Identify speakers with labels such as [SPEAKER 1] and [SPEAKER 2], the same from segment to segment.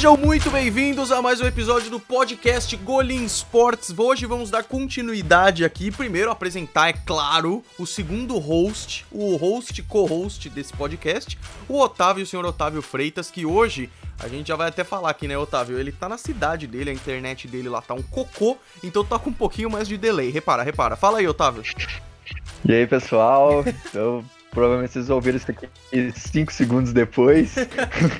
[SPEAKER 1] Sejam muito bem-vindos a mais um episódio do podcast Golin Sports. Hoje vamos dar continuidade aqui. Primeiro apresentar, é claro, o segundo host, o host co-host desse podcast, o Otávio, o senhor Otávio Freitas, que hoje a gente já vai até falar aqui, né, Otávio? Ele tá na cidade dele, a internet dele lá tá um cocô, então tá com um pouquinho mais de delay. Repara, repara. Fala aí, Otávio.
[SPEAKER 2] E aí, pessoal? Eu provavelmente vocês ouviram isso aqui 5 segundos depois.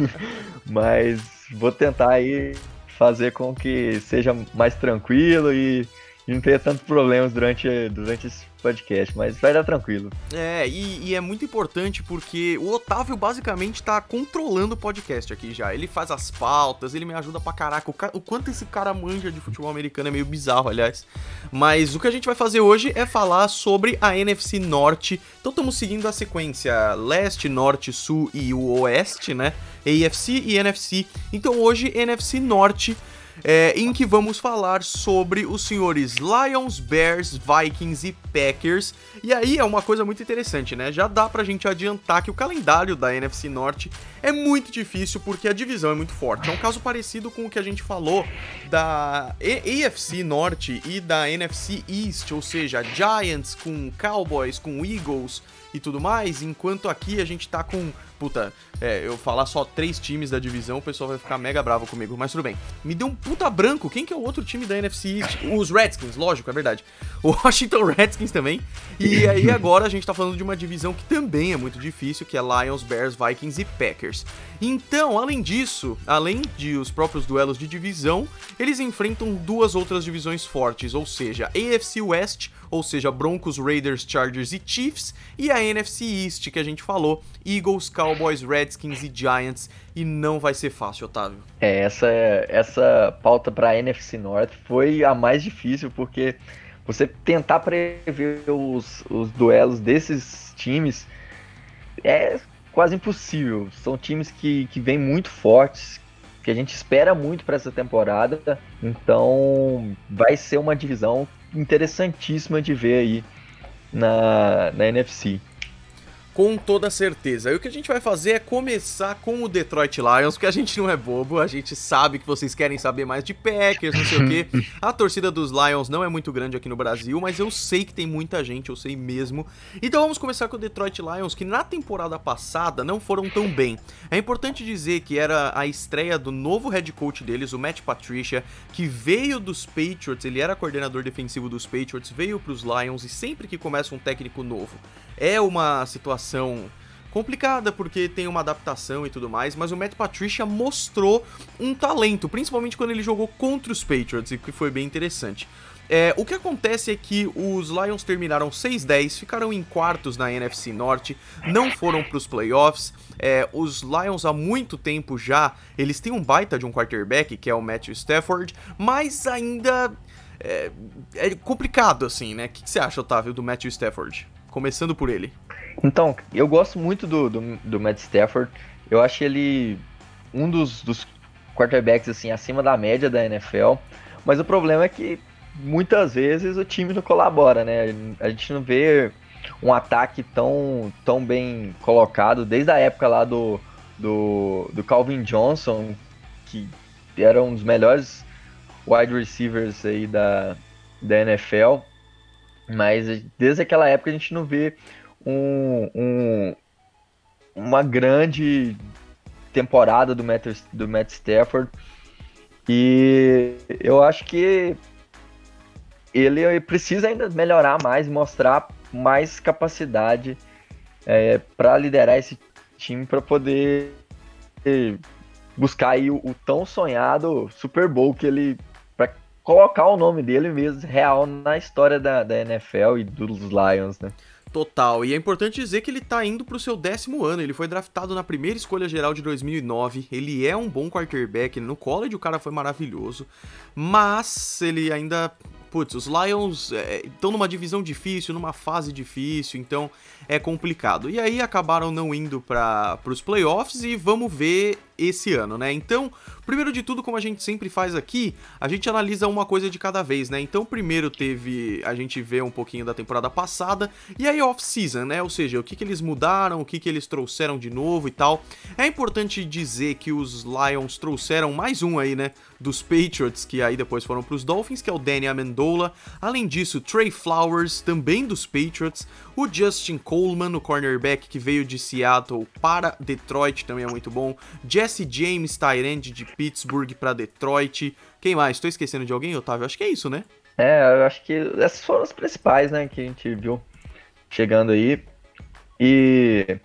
[SPEAKER 2] Mas vou tentar aí fazer com que seja mais tranquilo e, não tenha tantos problemas durante, durante esse podcast, mas vai dar tranquilo.
[SPEAKER 1] É, e, e, é muito importante porque o Otávio basicamente tá controlando o podcast aqui já. Ele faz as pautas, ele me ajuda pra caraca. O, ca... o, quanto esse cara manja de futebol americano é meio bizarro, aliás. Mas o que a gente vai fazer hoje é falar sobre a NFC Norte. Então estamos seguindo a sequência leste, norte, sul e o oeste, né? AFC e NFC. Então hoje, NFC Norte é, em que vamos falar sobre os senhores Lions, Bears, Vikings e Packers. E aí é uma coisa muito interessante, né? Já dá pra gente adiantar que o calendário da NFC Norte é muito difícil porque a divisão é muito forte. É um caso parecido com o que a gente falou da AFC Norte e da NFC East, ou seja, Giants com Cowboys, com Eagles e tudo mais, enquanto aqui a gente tá com puta, é, eu falar só três times da divisão, o pessoal vai ficar mega bravo comigo, mas tudo bem. Me deu um puta branco, quem que é o outro time da NFC East? Os Redskins, lógico, é verdade. O Washington Redskins também. E aí agora a gente tá falando de uma divisão que também é muito difícil, que é Lions, Bears, Vikings e Packers. Então, além disso, além de os próprios duelos de divisão, eles enfrentam duas outras divisões fortes, ou seja, AFC West, ou seja, Broncos, Raiders, Chargers e Chiefs, e a NFC East, que a gente falou, Eagles, Cowboys, Redskins e Giants, e não vai ser fácil, Otávio.
[SPEAKER 2] É, essa, essa pauta para a NFC North foi a mais difícil, porque você tentar prever os, os duelos desses times é quase impossível. São times que, que vêm muito fortes, que a gente espera muito para essa temporada, então vai ser uma divisão interessantíssima de ver aí na, na NFC.
[SPEAKER 1] Com toda certeza. E o que a gente vai fazer é começar com o Detroit Lions, porque a gente não é bobo, a gente sabe que vocês querem saber mais de Packers, não sei o quê. A torcida dos Lions não é muito grande aqui no Brasil, mas eu sei que tem muita gente, eu sei mesmo. Então vamos começar com o Detroit Lions, que na temporada passada não foram tão bem. É importante dizer que era a estreia do novo head coach deles, o Matt Patricia, que veio dos Patriots, ele era coordenador defensivo dos Patriots, veio para os Lions e sempre que começa um técnico novo é uma situação complicada porque tem uma adaptação e tudo mais, mas o Matt Patricia mostrou um talento, principalmente quando ele jogou contra os Patriots, e que foi bem interessante. É, o que acontece é que os Lions terminaram 6-10, ficaram em quartos na NFC Norte, não foram para os playoffs. É, os Lions há muito tempo já, eles têm um baita de um quarterback, que é o Matthew Stafford, mas ainda é, é complicado assim, né? O que, que você acha, Otávio, do Matthew Stafford? Começando por ele.
[SPEAKER 2] Então, eu gosto muito do, do, do Matt Stafford. Eu acho ele um dos, dos quarterbacks assim acima da média da NFL. Mas o problema é que muitas vezes o time não colabora, né? A gente não vê um ataque tão, tão bem colocado desde a época lá do, do, do Calvin Johnson, que era um dos melhores wide receivers aí da, da NFL. Mas desde aquela época a gente não vê um, um, uma grande temporada do Matt, do Matt Stafford. E eu acho que ele precisa ainda melhorar mais, mostrar mais capacidade é, para liderar esse time para poder buscar aí o, o, tão sonhado Super Bowl que ele colocar o nome dele mesmo real na história da, da NFL e dos Lions, né?
[SPEAKER 1] Total, e é importante dizer que ele tá indo pro seu décimo ano. Ele foi draftado na primeira escolha geral de 2009. Ele é um bom quarterback. No college o cara foi maravilhoso, mas ele ainda putz, os Lions estão é, numa divisão difícil, numa fase difícil, então é complicado. E aí acabaram não indo para os playoffs e vamos ver esse ano, né? Então, primeiro de tudo, como a gente sempre faz aqui, a gente analisa uma coisa de cada vez, né? Então, primeiro teve. A gente vê um pouquinho da temporada passada e aí off-season, né? Ou seja, o que, que eles mudaram, o que, que eles trouxeram de novo e tal. É importante dizer que os Lions trouxeram mais um aí, né? Dos Patriots, que aí depois foram pros Dolphins, que é o Danny Amendola. Além disso, Trey Flowers, também dos Patriots. O Justin Coleman, o cornerback que veio de Seattle para Detroit, também é muito bom. Jesse James, Tyrande de Pittsburgh para Detroit. Quem mais? Estou esquecendo de alguém, Otávio? Acho que é isso, né?
[SPEAKER 2] É, eu acho que essas foram as principais, né, que a gente viu chegando aí. E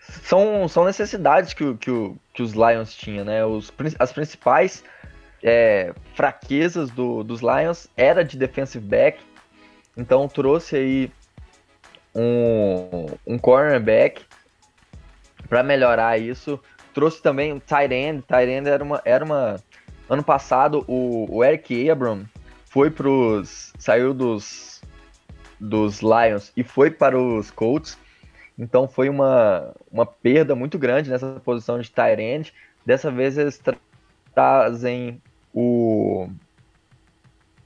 [SPEAKER 2] são, são necessidades que, que, que os Lions tinham, né? Os, as principais é, fraquezas do, dos Lions era de defensive back. Então trouxe aí um, um cornerback para melhorar isso. Trouxe também o tight end. Tight end era uma, era uma. Ano passado, o, o Eric Abram foi pros. saiu dos, dos Lions e foi para os Colts. Então foi uma, uma perda muito grande nessa posição de tight end. Dessa vez eles tra trazem o,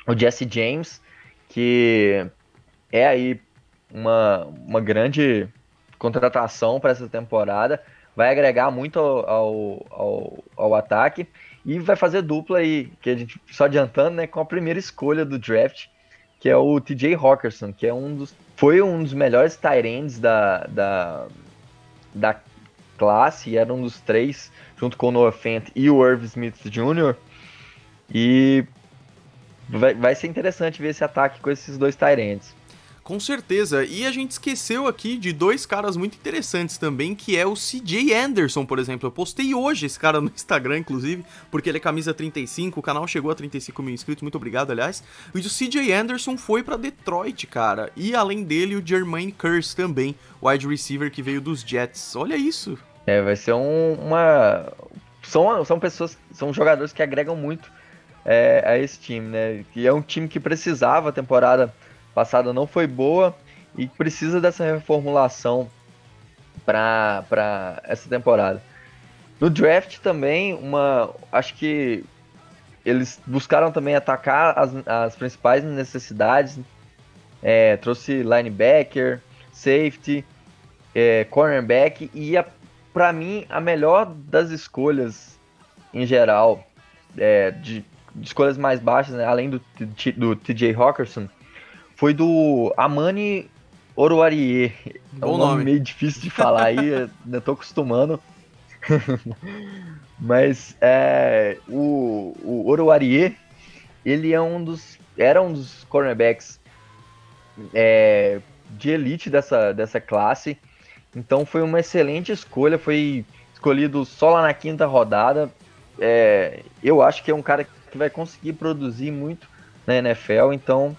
[SPEAKER 2] o Jesse James, que é aí uma, uma grande contratação para essa temporada, vai agregar muito ao, ao, ao, ataque e vai fazer dupla aí, que a gente só adiantando, né, com a primeira escolha do draft, que é o TJ Hawkinson, que é um dos foi um dos melhores tight da, da, da classe, era um dos três, junto com o Noah Fent e o Irv Smith Jr. E vai, vai ser interessante ver esse ataque com esses dois tight
[SPEAKER 1] com certeza. E a gente esqueceu aqui de dois caras muito interessantes também, que é o CJ Anderson, por exemplo. Eu postei hoje esse cara no Instagram, inclusive, porque ele é camisa 35, o canal chegou a 35 mil inscritos, muito obrigado, aliás. E o CJ Anderson foi para Detroit, cara. E além dele, o Jermaine Curse também, wide receiver que veio dos Jets. Olha isso.
[SPEAKER 2] É, vai ser um, uma... São, são pessoas, são jogadores que agregam muito é, a esse time, né? E é um time que precisava a temporada passada não foi boa e precisa dessa reformulação para essa temporada. No draft também, uma, acho que eles buscaram também atacar as, as principais necessidades. É, trouxe linebacker, safety, é, cornerback e para mim a melhor das escolhas em geral, é, de, de, escolhas mais baixas, né, além do, do TJ Hawkinson, foi do Amani Oruarie. É um nome. nome meio difícil de falar aí, ainda tô acostumando. Mas é, o, o Oruarie, ele é um dos, era um dos cornerbacks é, de elite dessa, dessa classe. Então foi uma excelente escolha, foi escolhido só lá na quinta rodada. É, eu acho que é um cara que vai conseguir produzir muito na NFL, então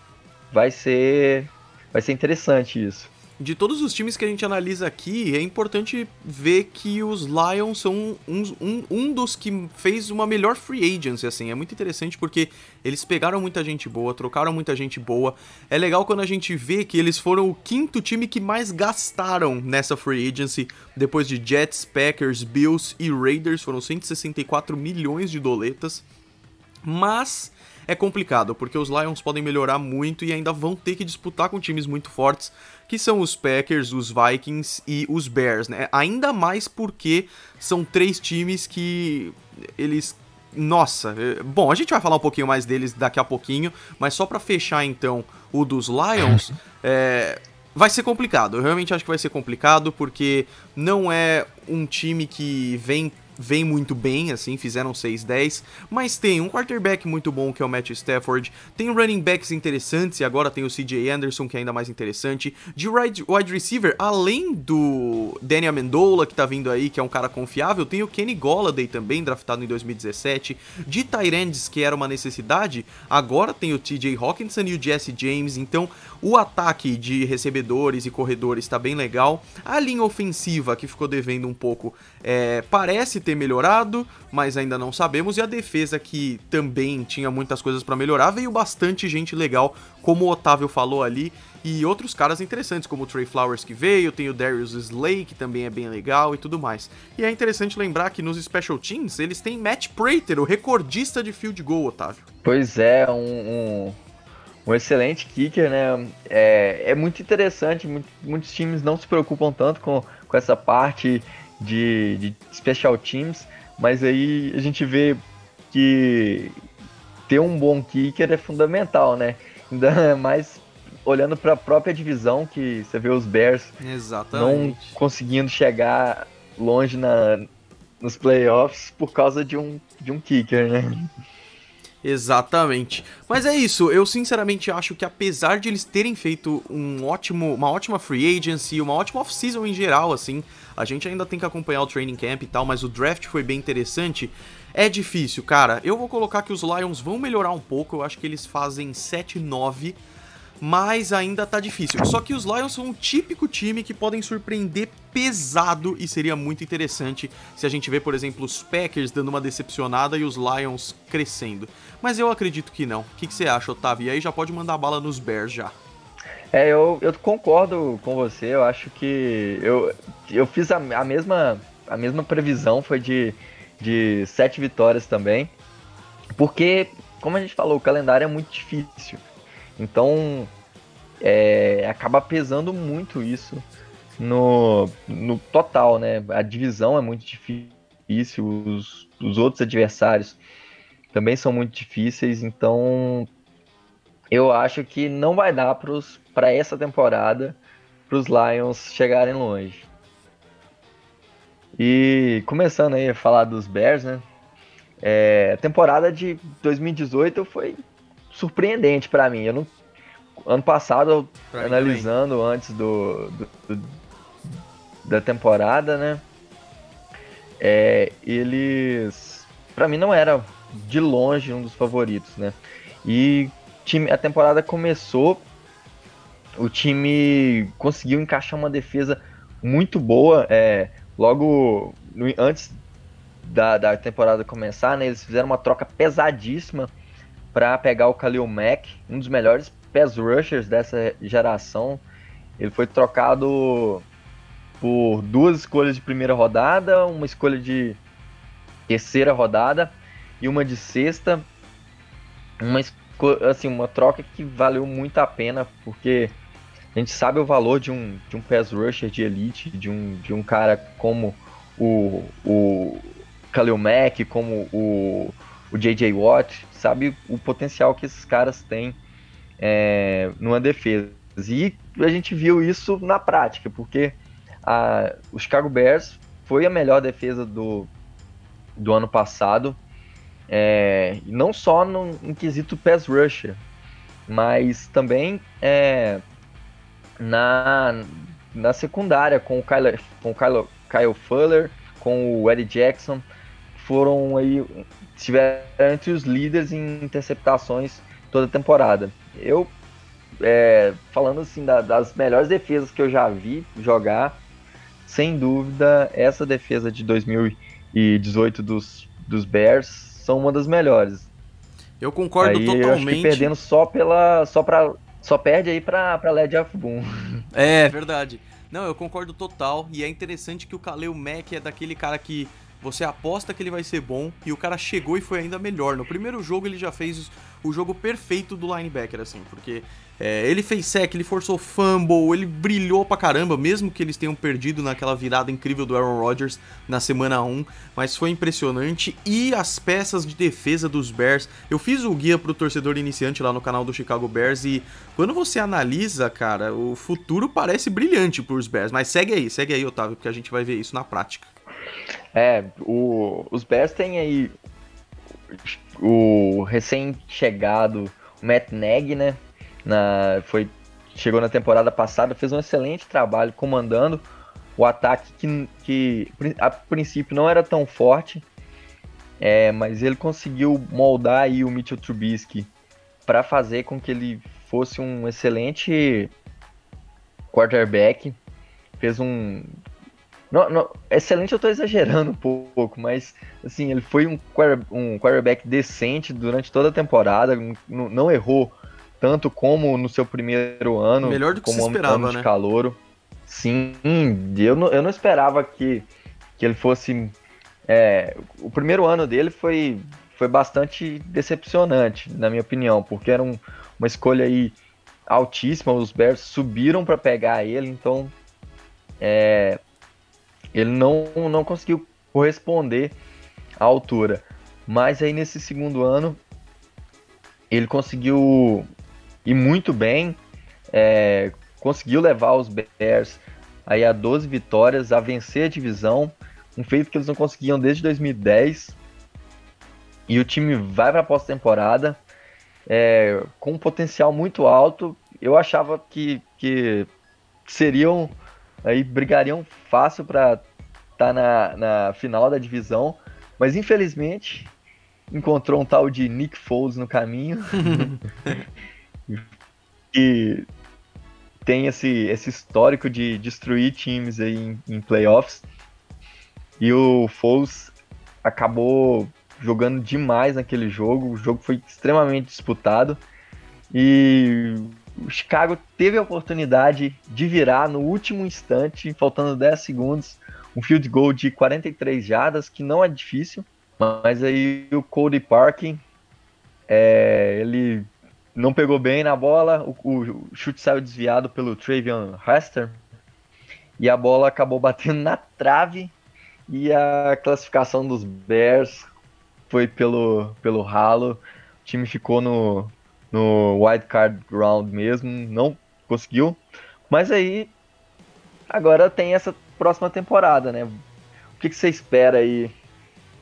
[SPEAKER 2] vai ser vai ser interessante isso.
[SPEAKER 1] De todos os times que a gente analisa aqui, é importante ver que os Lions são um, um, um dos que fez uma melhor free agency, assim. É muito interessante porque eles pegaram muita gente boa, trocaram muita gente boa. É legal quando a gente vê que eles foram o quinto time que mais gastaram nessa free agency, depois de Jets, Packers, Bills e Raiders. Foram 164 milhões de doletas. Mas é complicado, porque os Lions podem melhorar muito e ainda vão ter que disputar com times muito fortes, que são os Packers, os Vikings e os Bears, né? Ainda mais porque são três times que eles nossa, é, bom, a gente vai falar um pouquinho mais deles daqui a pouquinho, mas só para fechar então o dos Lions, é, vai ser complicado. Eu realmente acho que vai ser complicado porque não é um time que vem vem muito bem, assim, fizeram 6-10, mas tem um quarterback muito bom que é o Matt Stafford, tem running backs interessantes e agora tem o CJ Anderson que é ainda mais interessante, de wide, receiver, além do Danny Amendola que tá vindo aí, que é um cara confiável, tem o Kenny Golladay também, draftado em 2017, de Tyrands, que era uma necessidade, agora tem o TJ Hawkinson e o Jesse James, então o ataque de recebedores e corredores tá bem legal, a linha ofensiva que ficou devendo um pouco, é, parece ter melhorado, mas ainda não sabemos. E a defesa, que também tinha muitas coisas para melhorar, veio bastante gente legal, como o Otávio falou ali. E outros caras interessantes, como o Trey Flowers que veio, tem o Darius Slay, que também é bem legal e tudo mais. E é interessante lembrar que nos Special Teams eles têm Matt Prater, o recordista de field goal, Otávio.
[SPEAKER 2] Pois é, um, um, um excelente kicker, né? É, é muito interessante, muito, muitos times não se preocupam tanto com, com essa parte de, de Special Teams, mas aí a gente vê que ter um bom kicker é fundamental, né? Ainda mais olhando para a própria divisão, que você vê os Bears Exatamente. não conseguindo chegar longe na, nos playoffs por causa de um, de um kicker, né?
[SPEAKER 1] Exatamente. Mas é isso, eu sinceramente acho que apesar de eles terem feito um ótimo, uma ótima free agency, uma ótima off-season em geral, assim, a gente ainda tem que acompanhar o training camp e tal, mas o draft foi bem interessante. É difícil, cara. Eu vou colocar que os Lions vão melhorar um pouco, eu acho que eles fazem 7-9 mas ainda tá difícil. Só que os Lions são um típico time que podem surpreender pesado e seria muito interessante se a gente vê, por exemplo, os Packers dando uma decepcionada e os Lions crescendo. Mas eu acredito que não. O que, que você acha, Otávio? E aí já pode mandar bala nos Bears já.
[SPEAKER 2] É, eu, eu concordo com você. Eu acho que eu, eu fiz a, a mesma a mesma previsão, foi de, de sete vitórias também. Porque, como a gente falou, o calendário é muito difícil. Então, é, acaba pesando muito isso no, no total, né? A divisão é muito difícil, os, os outros adversários também são muito difíceis, então eu acho que não vai dar para essa temporada para os Lions chegarem longe. E começando aí a falar dos Bears, né? É, a temporada de 2018 foi surpreendente para mim. Eu não, ano passado, pra analisando antes do, do, do, da temporada, né? É, eles, para mim, não era de longe um dos favoritos, né? E time, a temporada começou, o time conseguiu encaixar uma defesa muito boa. É, logo no, antes da, da temporada começar, né? Eles fizeram uma troca pesadíssima para pegar o Khalil Mack, um dos melhores pass rushers dessa geração. Ele foi trocado por duas escolhas de primeira rodada, uma escolha de terceira rodada e uma de sexta. Uma, assim, uma troca que valeu muito a pena, porque a gente sabe o valor de um, de um pass rusher de elite, de um, de um cara como o, o Khalil Mack, como o, o J.J. Watt, sabe o potencial que esses caras têm é, numa defesa. E a gente viu isso na prática, porque a, o Chicago Bears foi a melhor defesa do, do ano passado, é, não só no, quesito pass rusher, mas também é, na, na secundária com o Kyle, com o Kyle, Kyle Fuller, com o Eddie Jackson, foram aí estiveram entre os líderes em interceptações toda a temporada. Eu, é, falando assim da, das melhores defesas que eu já vi jogar, sem dúvida, essa defesa de 2018 dos, dos Bears são uma das melhores.
[SPEAKER 1] Eu concordo aí, totalmente. Eu acho que
[SPEAKER 2] perdendo só pela. Só, pra, só perde aí pra, pra Led of Boom.
[SPEAKER 1] É, verdade. Não, eu concordo total. E é interessante que o Kaleo Mack é daquele cara que você aposta que ele vai ser bom e o cara chegou e foi ainda melhor. No primeiro jogo ele já fez o jogo perfeito do linebacker, assim, porque é, ele fez sec, ele forçou fumble, ele brilhou pra caramba, mesmo que eles tenham perdido naquela virada incrível do Aaron Rodgers na semana 1, mas foi impressionante. E as peças de defesa dos Bears, eu fiz o guia pro torcedor iniciante lá no canal do Chicago Bears e quando você analisa, cara, o futuro parece brilhante pros Bears, mas segue aí, segue aí, Otávio, porque a gente vai ver isso na prática.
[SPEAKER 2] É, o, os Bears têm aí o recém-chegado Matt Nagy, né? Na, foi, chegou na temporada passada, fez um excelente trabalho comandando o ataque que, que a princípio não era tão forte, é, mas ele conseguiu moldar aí o Mitchell Trubisky para fazer com que ele fosse um excelente quarterback. Fez um Não, não, excelente eu tô exagerando um pouco, mas assim, ele foi um, um quarterback decente durante toda a temporada, não, não errou tanto como no seu primeiro ano,
[SPEAKER 1] Melhor do que
[SPEAKER 2] como
[SPEAKER 1] se esperava,
[SPEAKER 2] ano de
[SPEAKER 1] né?
[SPEAKER 2] calouro. Sim, eu não, eu não esperava que, que ele fosse. É, o primeiro ano dele foi, foi bastante decepcionante, na minha opinião, porque era um, uma escolha aí altíssima. Os Bears subiram para pegar ele, então é, ele não, não conseguiu corresponder à altura. Mas aí nesse segundo ano ele conseguiu ir muito bem, é, conseguiu levar os Bears aí a 12 vitórias, a vencer a divisão, um feito que eles não conseguiam desde 2010. E o time vai para a pós-temporada é, com um potencial muito alto. Eu achava que, que seriam aí brigariam fácil para estar tá na, na final da divisão, mas infelizmente encontrou um tal de Nick Foles no caminho. E tem esse, esse histórico de destruir times aí em, em playoffs. E o Foles acabou jogando demais naquele jogo, o jogo foi extremamente disputado. E o Chicago teve a oportunidade de virar no último instante, faltando 10 segundos, um field goal de 43 jardas, que não é difícil, mas aí o Cody Parkin, é, ele não pegou bem na bola, o, o chute saiu desviado pelo Travion Hester, e a bola acabou batendo na trave, e a classificação dos Bears foi pelo, pelo ralo, o time ficou no, no wild card round mesmo, não conseguiu. Mas aí agora tem essa próxima temporada, né? O que, que você espera aí?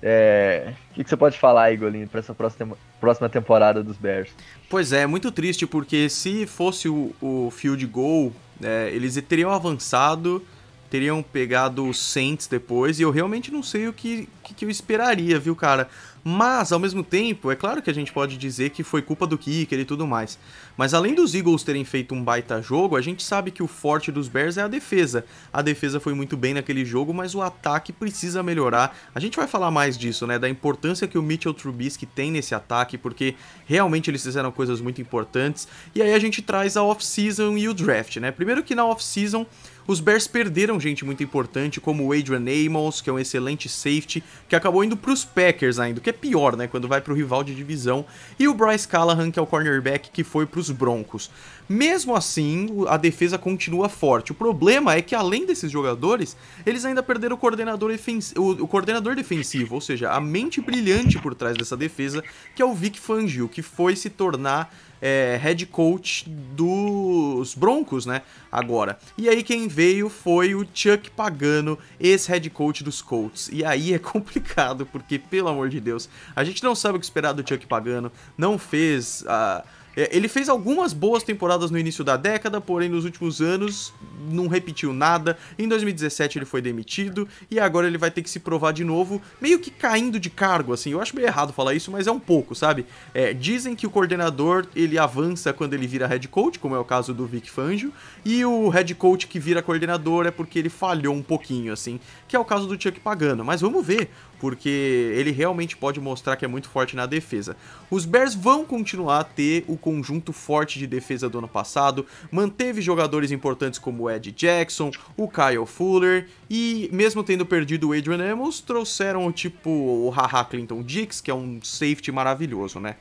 [SPEAKER 2] É... O que, que você pode falar aí, Golinho, para essa próxima, próxima temporada dos Bears?
[SPEAKER 1] Pois é, muito triste, porque se fosse o, o field goal, é, eles teriam avançado, teriam pegado os Saints depois, e eu realmente não sei o que, que, que eu esperaria, viu, cara? Mas, ao mesmo tempo, é claro que a gente pode dizer que foi culpa do kicker e tudo mais. Mas além dos Eagles terem feito um baita jogo, a gente sabe que o forte dos Bears é a defesa. A defesa foi muito bem naquele jogo, mas o ataque precisa melhorar. A gente vai falar mais disso, né? Da importância que o Mitchell Trubisky tem nesse ataque, porque realmente eles fizeram coisas muito importantes. E aí a gente traz a off-season e o draft, né? Primeiro que na off-season os Bears perderam gente muito importante, como o Adrian Amos, que é um excelente safety, que acabou indo para os Packers ainda, que é pior, né, quando vai para o rival de divisão, e o Bryce Callahan, que é o cornerback que foi para os Broncos. Mesmo assim, a defesa continua forte. O problema é que, além desses jogadores, eles ainda perderam o coordenador, o, coordenador defensivo, ou seja, a mente brilhante por trás dessa defesa, que é o Vic Fangio, que foi se tornar é, head coach dos Broncos, né? Agora. E aí quem veio foi o Chuck Pagano, ex-head coach dos Colts. E aí é complicado, porque, pelo amor de Deus, a gente não sabe o que esperar do Chuck Pagano, não fez a. Uh, ele fez algumas boas temporadas no início da década, porém nos últimos anos não repetiu nada. Em 2017 ele foi demitido e agora ele vai ter que se provar de novo, meio que caindo de cargo, assim. Eu acho meio errado falar isso, mas é um pouco, sabe? É, dizem que o coordenador ele avança quando ele vira head coach, como é o caso do Vic Fangio, e o head coach que vira coordenador é porque ele falhou um pouquinho, assim, que é o caso do Chuck Pagano. Mas vamos ver porque ele realmente pode mostrar que é muito forte na defesa. Os Bears vão continuar a ter o conjunto forte de defesa do ano passado, manteve jogadores importantes como o Ed Jackson, o Kyle Fuller e mesmo tendo perdido o Adrian Amos, trouxeram o tipo o Haha Clinton Dix, que é um safety maravilhoso, né?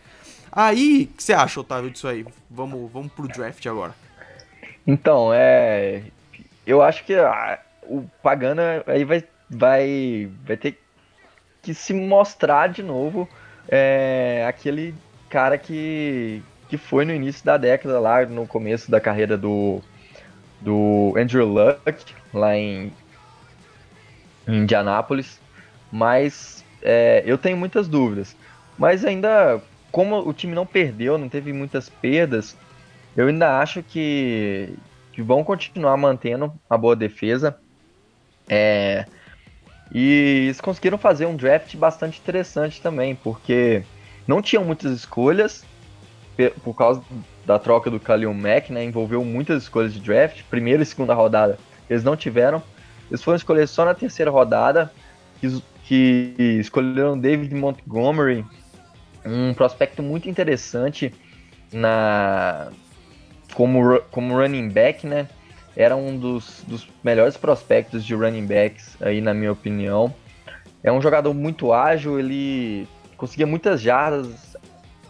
[SPEAKER 1] Aí, o que você acha, Otávio, disso aí? Vamos, vamos pro draft agora.
[SPEAKER 2] Então, é. Eu acho que ah, o Pagana aí vai, vai, vai ter que se mostrar de novo é, aquele cara que, que foi no início da década, lá no começo da carreira do, do Andrew Luck, lá em, em Indianápolis. Mas é, eu tenho muitas dúvidas. Mas ainda, como o time não perdeu, não teve muitas perdas, eu ainda acho que, que vão continuar mantendo a boa defesa. É, e eles conseguiram fazer um draft bastante interessante também, porque não tinham muitas escolhas, por causa da troca do Kalil Mack, né? Envolveu muitas escolhas de draft. Primeira e segunda rodada eles não tiveram. Eles foram escolher só na terceira rodada, que, que escolheram David Montgomery, um prospecto muito interessante na como, como running back, né? Era um dos, dos melhores prospectos de running backs aí, na minha opinião. É um jogador muito ágil, ele conseguia muitas jardas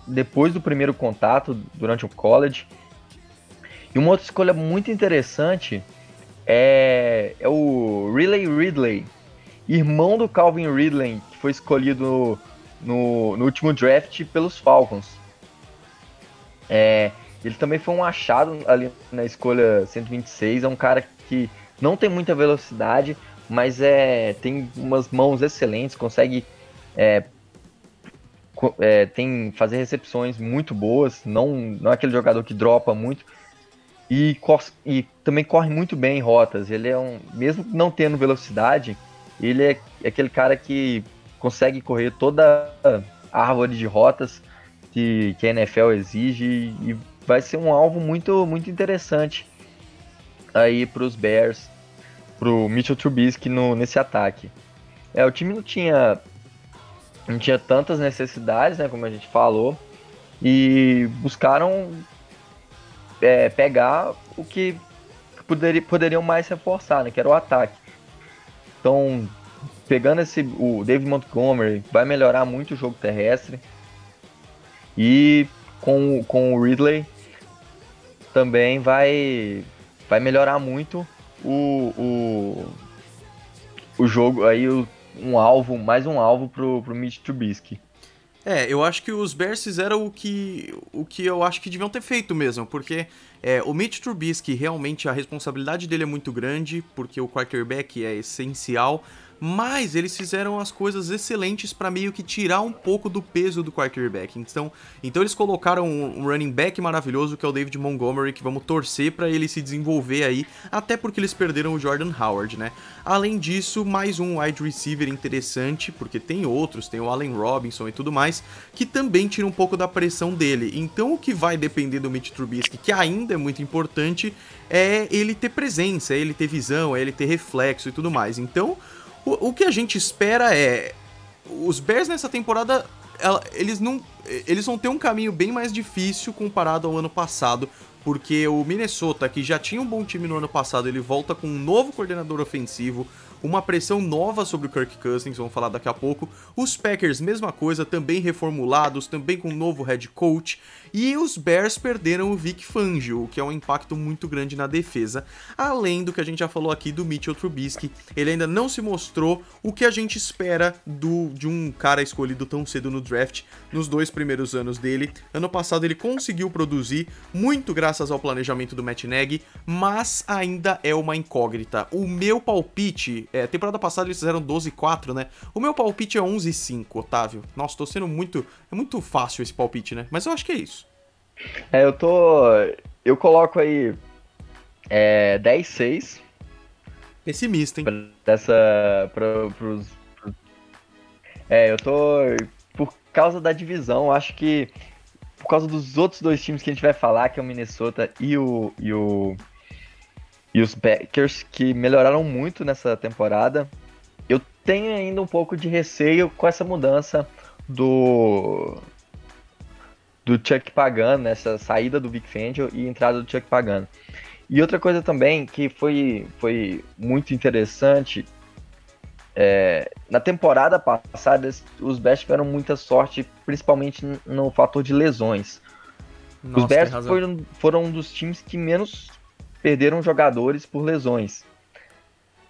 [SPEAKER 2] depois do primeiro contato durante o college. E uma outra escolha muito interessante é, é o Riley Ridley, irmão do Calvin Ridley, que foi escolhido no, no último draft pelos Falcons. É, ele também foi um achado ali na escolha 126. É um cara que não tem muita velocidade, mas é, tem umas mãos excelentes, consegue é, é, tem fazer recepções muito boas, não, não é aquele jogador que dropa muito. E, e também corre muito bem em rotas. Ele é um. Mesmo não tendo velocidade, ele é, é aquele cara que consegue correr toda a árvore de rotas que, que a NFL exige e vai ser um alvo muito, muito interessante aí para os Bears, para o Mitchell Trubisky no, nesse ataque. É, o time não tinha não tinha tantas necessidades, né, como a gente falou, e buscaram é, pegar o que poder, poderiam mais reforçar, né, que era o ataque. Então, pegando esse o David Montgomery, vai melhorar muito o jogo terrestre. E com, com o Ridley também vai vai melhorar muito o, o, o jogo aí o, um alvo, mais um alvo pro, pro Mitch Trubisky.
[SPEAKER 1] É, eu acho que os Bears fizeram o que, o que eu acho que deviam ter feito mesmo, porque é, o Mitch Trubisky realmente a responsabilidade dele é muito grande, porque o quarterback é essencial, mas eles fizeram as coisas excelentes para meio que tirar um pouco do peso do quarterback. Então, então eles colocaram um running back maravilhoso que é o David Montgomery, que vamos torcer para ele se desenvolver aí, até porque eles perderam o Jordan Howard, né? Além disso, mais um wide receiver interessante, porque tem outros, tem o Allen Robinson e tudo mais, que também tira um pouco da pressão dele. Então, o que vai depender do Mitch Trubisky, que ainda é muito importante, é ele ter presença, é ele ter visão, é ele ter reflexo e tudo mais. Então, o, o que a gente espera é. Os Bears nessa temporada, ela, eles não. Eles vão ter um caminho bem mais difícil comparado ao ano passado, porque o Minnesota, que já tinha um bom time no ano passado, ele volta com um novo coordenador ofensivo, uma pressão nova sobre o Kirk Cousins, vamos falar daqui a pouco. Os Packers, mesma coisa, também reformulados, também com um novo head coach. E os Bears perderam o Vic Fangio, o que é um impacto muito grande na defesa. Além do que a gente já falou aqui do Mitchell Trubisky, ele ainda não se mostrou o que a gente espera do, de um cara escolhido tão cedo no draft nos dois primeiros anos dele. Ano passado ele conseguiu produzir, muito graças ao planejamento do Matt Nagy, mas ainda é uma incógnita. O meu palpite, é, temporada passada eles fizeram 12-4, né? O meu palpite é 11-5, Otávio. Nossa, tô sendo muito. É muito fácil esse palpite, né? Mas eu acho que é isso.
[SPEAKER 2] É, eu tô. Eu coloco aí. É, 10-6.
[SPEAKER 1] Pessimista, hein?
[SPEAKER 2] Dessa. Pra, pros, é, eu tô. Por causa da divisão, acho que. Por causa dos outros dois times que a gente vai falar, que é o Minnesota e o. E, o, e os Packers, que melhoraram muito nessa temporada. Eu tenho ainda um pouco de receio com essa mudança do do Chuck Pagano, nessa saída do Vic Fangio e entrada do Chuck Pagano. E outra coisa também que foi, foi muito interessante, é, na temporada passada os Bears tiveram muita sorte, principalmente no fator de lesões. Nossa, os Bears foram, foram um dos times que menos perderam jogadores por lesões.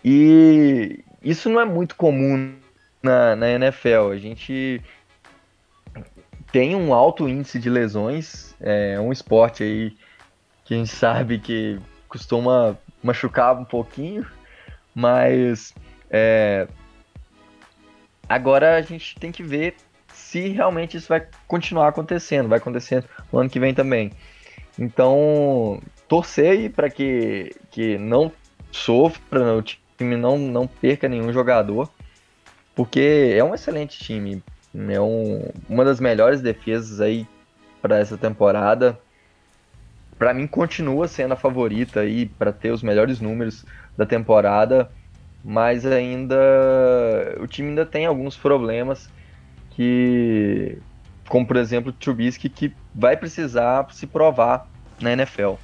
[SPEAKER 2] E isso não é muito comum na, na NFL. A gente tem um alto índice de lesões, é um esporte aí que a gente sabe que costuma machucar um pouquinho, mas é, agora a gente tem que ver se realmente isso vai continuar acontecendo, vai acontecer no ano que vem também. Então, torcer para que, que não sofra, o time não, não perca nenhum jogador, porque é um excelente time. É um, uma das melhores defesas aí para essa temporada. Para mim continua sendo a favorita aí para ter os melhores números da temporada. mas ainda o time ainda tem alguns problemas que, como por exemplo Trubisky, que vai precisar se provar na NFL.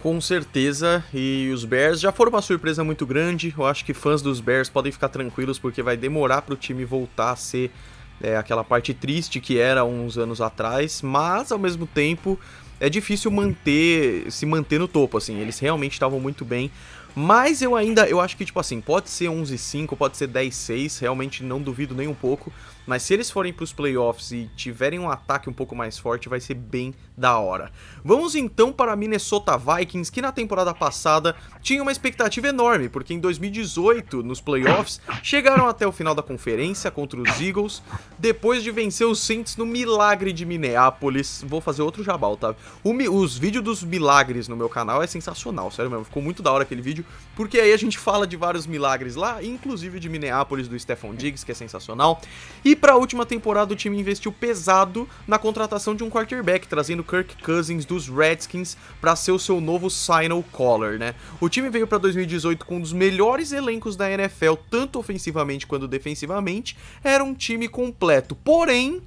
[SPEAKER 1] Com certeza, e os Bears já foram uma surpresa muito grande. Eu acho que fãs dos Bears podem ficar tranquilos porque vai demorar para o time voltar a ser é, aquela parte triste que era uns anos atrás, mas ao mesmo tempo é difícil manter se manter no topo assim. Eles realmente estavam muito bem. Mas eu ainda, eu acho que, tipo assim, pode ser 11-5, pode ser 10-6, realmente não duvido nem um pouco. Mas se eles forem para os playoffs e tiverem um ataque um pouco mais forte, vai ser bem da hora. Vamos então para Minnesota Vikings, que na temporada passada tinha uma expectativa enorme, porque em 2018, nos playoffs, chegaram até o final da conferência contra os Eagles, depois de vencer os Saints no milagre de Minneapolis. Vou fazer outro jabal, tá? Os vídeos dos milagres no meu canal é sensacional, sério mesmo. Ficou muito da hora aquele vídeo, porque aí a gente fala de vários milagres lá, inclusive de Minneapolis, do Stephon Diggs, que é sensacional. E para a última temporada, o time investiu pesado na contratação de um quarterback, trazendo Kirk Cousins dos Redskins para ser o seu novo signal caller, né? O time veio para 2018 com um dos melhores elencos da NFL, tanto ofensivamente quanto defensivamente. Era um time completo, porém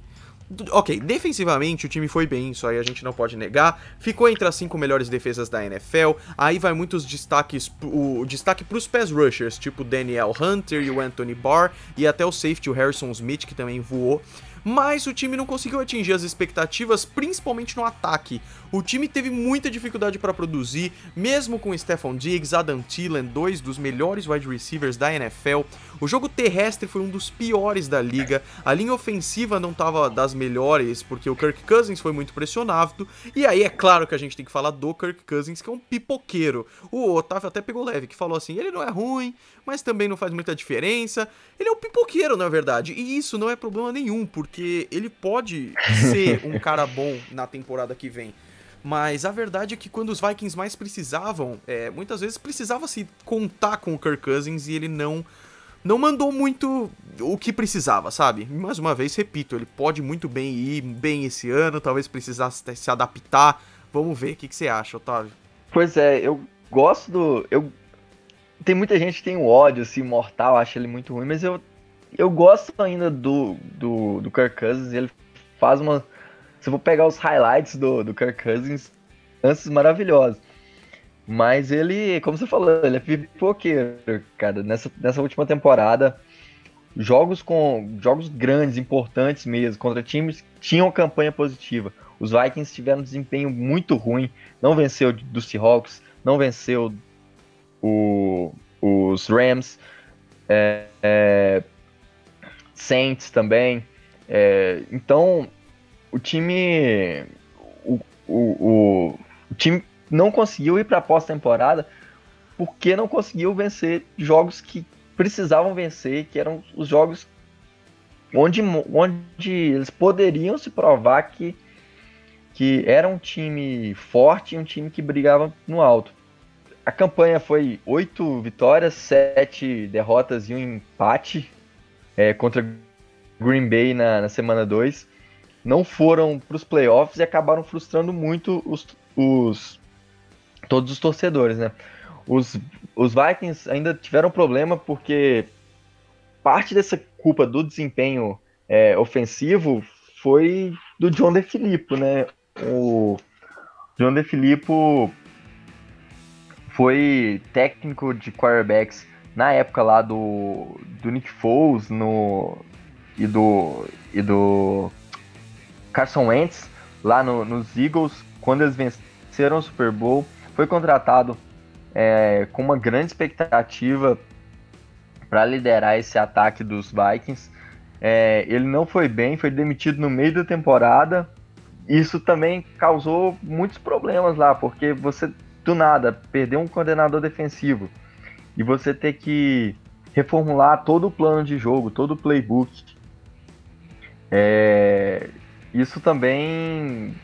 [SPEAKER 1] Ok, defensivamente o time foi bem, isso aí a gente não pode negar. Ficou entre as cinco melhores defesas da NFL. Aí vai muitos destaques, o, destaque para os pass rushers, tipo Daniel Hunter e o Anthony Barr, e até o safety, o Harrison Smith, que também voou mas o time não conseguiu atingir as expectativas, principalmente no ataque. O time teve muita dificuldade para produzir, mesmo com Stephon Diggs, Adam Thielen, dois dos melhores wide receivers da NFL. O jogo terrestre foi um dos piores da liga. A linha ofensiva não estava das melhores, porque o Kirk Cousins foi muito pressionado. E aí é claro que a gente tem que falar do Kirk Cousins, que é um pipoqueiro. O Otávio até pegou leve, que falou assim: ele não é ruim, mas também não faz muita diferença. Ele é um pipoqueiro, na verdade. E isso não é problema nenhum, porque porque ele pode ser um cara bom na temporada que vem. Mas a verdade é que quando os Vikings mais precisavam, é, muitas vezes precisava se contar com o Kirk Cousins e ele não não mandou muito o que precisava, sabe? Mais uma vez, repito, ele pode muito bem ir bem esse ano, talvez precisasse se adaptar. Vamos ver o que, que você acha, Otávio.
[SPEAKER 2] Pois é, eu gosto do. Eu... Tem muita gente que tem um ódio assim, mortal, acha ele muito ruim, mas eu eu gosto ainda do, do, do Kirk Cousins. Ele faz uma. Se eu vou pegar os highlights do, do Kirk Cousins, lances maravilhosos. Mas ele, como você falou, ele é pipoqueiro, cara. Nessa, nessa última temporada, jogos com jogos grandes, importantes mesmo, contra times que tinham campanha positiva. Os Vikings tiveram um desempenho muito ruim. Não venceu do Seahawks, não venceu o, os Rams. É, é, Saints também. É, então, o time. O, o, o, time não conseguiu ir para a pós-temporada porque não conseguiu vencer jogos que precisavam vencer, que eram os jogos onde, onde eles poderiam se provar que, que era um time forte um time que brigava no alto. A campanha foi oito vitórias, sete derrotas e um empate é, contra Green Bay na, na semana 2, não foram para os playoffs e acabaram frustrando muito os, os, todos os torcedores, né? Os, os Vikings ainda tiveram problema porque parte dessa culpa do desempenho é, ofensivo foi do John DeFilippo, né? O John DeFilippo foi técnico de quarterbacks na época lá do, do Nick Foles no, e do, e do Carson Wentz lá no, nos Eagles, quando eles venceram o Super Bowl, foi contratado é, com uma grande expectativa para liderar esse ataque dos Vikings. É, ele não foi bem, foi demitido no meio da temporada. Isso também causou muitos problemas lá, porque você do nada perdeu um coordenador defensivo e você ter que reformular todo o plano de jogo, todo o playbook. É, isso também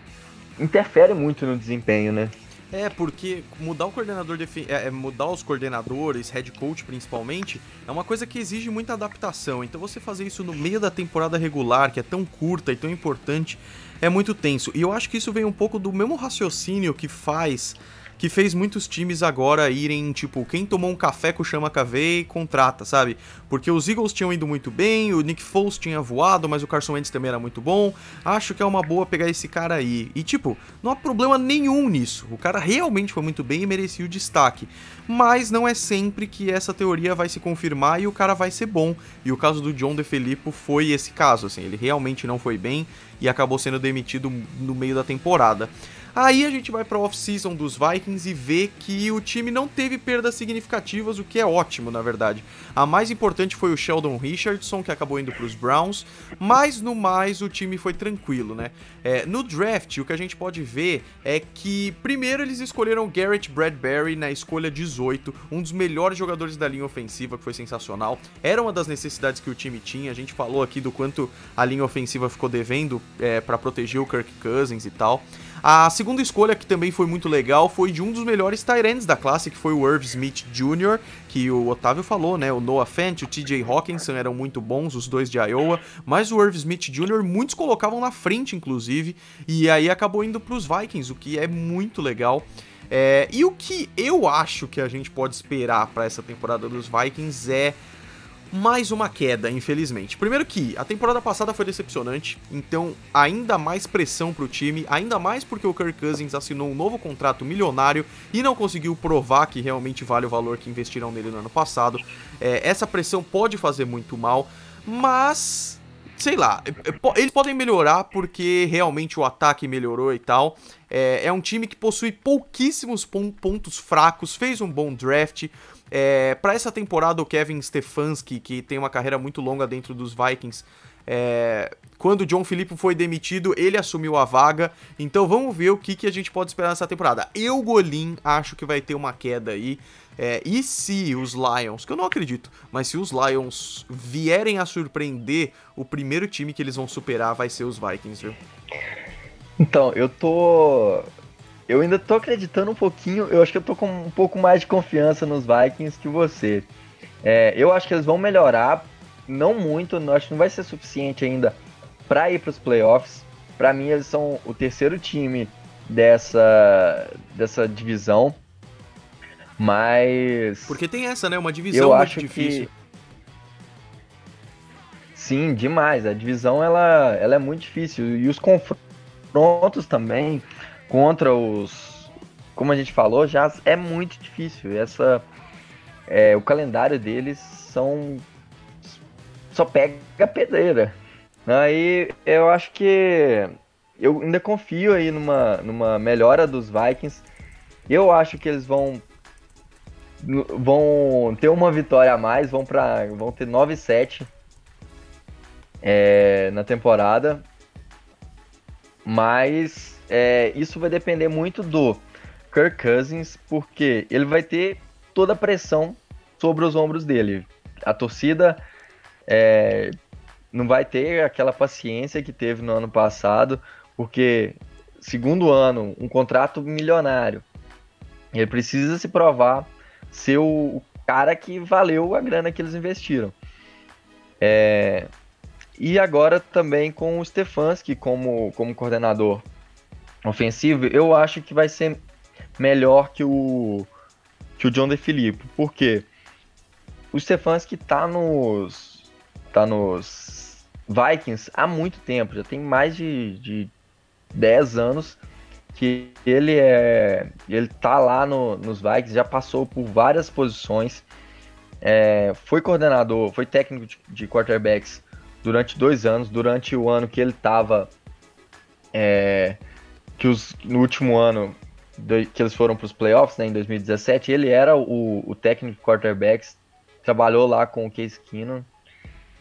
[SPEAKER 2] interfere muito no desempenho, né?
[SPEAKER 1] É, porque mudar o coordenador, é, é, mudar os coordenadores, head coach principalmente, é uma coisa que exige muita adaptação. Então você fazer isso no meio da temporada regular, que é tão curta e tão importante, é muito tenso. E eu acho que isso vem um pouco do mesmo raciocínio que faz que fez muitos times agora irem, tipo, quem tomou um café com o Chama KV contrata, sabe? Porque os Eagles tinham ido muito bem, o Nick Foles tinha voado, mas o Carson Wentz também era muito bom. Acho que é uma boa pegar esse cara aí. E, tipo, não há problema nenhum nisso. O cara realmente foi muito bem e merecia o destaque. Mas não é sempre que essa teoria vai se confirmar e o cara vai ser bom. E o caso do John DeFilippo foi esse caso, assim. Ele realmente não foi bem e acabou sendo demitido no meio da temporada. Aí a gente vai para off-season dos Vikings e vê que o time não teve perdas significativas, o que é ótimo, na verdade. A mais importante foi o Sheldon Richardson, que acabou indo para os Browns, mas no mais o time foi tranquilo, né? É, no draft, o que a gente pode ver é que, primeiro, eles escolheram Garrett Bradbury na escolha 18, um dos melhores jogadores da linha ofensiva, que foi sensacional. Era uma das necessidades que o time tinha, a gente falou aqui do quanto a linha ofensiva ficou devendo é, para proteger o Kirk Cousins e tal. A segunda escolha, que também foi muito legal, foi de um dos melhores Tyrants da classe, que foi o Irv Smith Jr., que o Otávio falou, né? O Noah Fant e o TJ Hawkinson eram muito bons, os dois de Iowa, mas o Irv Smith Jr. muitos colocavam na frente, inclusive, e aí acabou indo para os Vikings, o que é muito legal. É, e o que eu acho que a gente pode esperar para essa temporada dos Vikings é mais uma queda, infelizmente. Primeiro que a temporada passada foi decepcionante, então ainda mais pressão pro time, ainda mais porque o Kirk Cousins assinou um novo contrato milionário e não conseguiu provar que realmente vale o valor que investiram nele no ano passado. É, essa pressão pode fazer muito mal, mas sei lá, é, é, eles podem melhorar porque realmente o ataque melhorou e tal. É, é um time que possui pouquíssimos pontos fracos, fez um bom draft. É, para essa temporada, o Kevin Stefanski, que tem uma carreira muito longa dentro dos Vikings, é, quando o John Filipe foi demitido, ele assumiu a vaga. Então vamos ver o que, que a gente pode esperar nessa temporada. Eu, Golim, acho que vai ter uma queda aí. É, e se os Lions, que eu não acredito, mas se os Lions vierem a surpreender, o primeiro time que eles vão superar vai ser os Vikings, viu?
[SPEAKER 2] Então, eu tô eu ainda tô acreditando um pouquinho. Eu acho que eu tô com um pouco mais de confiança nos Vikings que você. É, eu acho que eles vão melhorar, não muito, não, acho que não vai ser suficiente ainda para ir para os playoffs. Para mim, eles são o terceiro time dessa, dessa divisão. Mas.
[SPEAKER 1] Porque tem essa, né? Uma divisão
[SPEAKER 2] eu acho difícil. Que... Sim, demais. A divisão ela, ela é muito difícil. E os confrontos também contra os. Como a gente falou, já é muito difícil. Essa, é, o calendário deles são. Só pega pedreira. Aí eu acho que. Eu ainda confio aí numa, numa melhora dos Vikings. Eu acho que eles vão vão ter uma vitória a mais, vão para vão ter 9-7 é, na temporada. Mas é, isso vai depender muito do Kirk Cousins, porque ele vai ter toda a pressão sobre os ombros dele. A torcida é, não vai ter aquela paciência que teve no ano passado, porque segundo ano, um contrato milionário. Ele precisa se provar ser o, cara que valeu a grana que eles investiram. É, e agora também com o Stefanski como, como coordenador ofensivo, eu acho que vai ser melhor que o que o John DeFilippo. Por quê? O Stefanski tá nos tá nos Vikings há muito tempo, já tem mais de, de 10 anos que ele é ele tá lá no, nos Vikings, já passou por várias posições, é, foi coordenador, foi técnico de, de, quarterbacks durante dois anos, durante o ano que ele tava é, que os, no último ano de, que eles foram para os playoffs, né, em 2017, ele era o, o técnico de quarterbacks, trabalhou lá com o Case Keenum,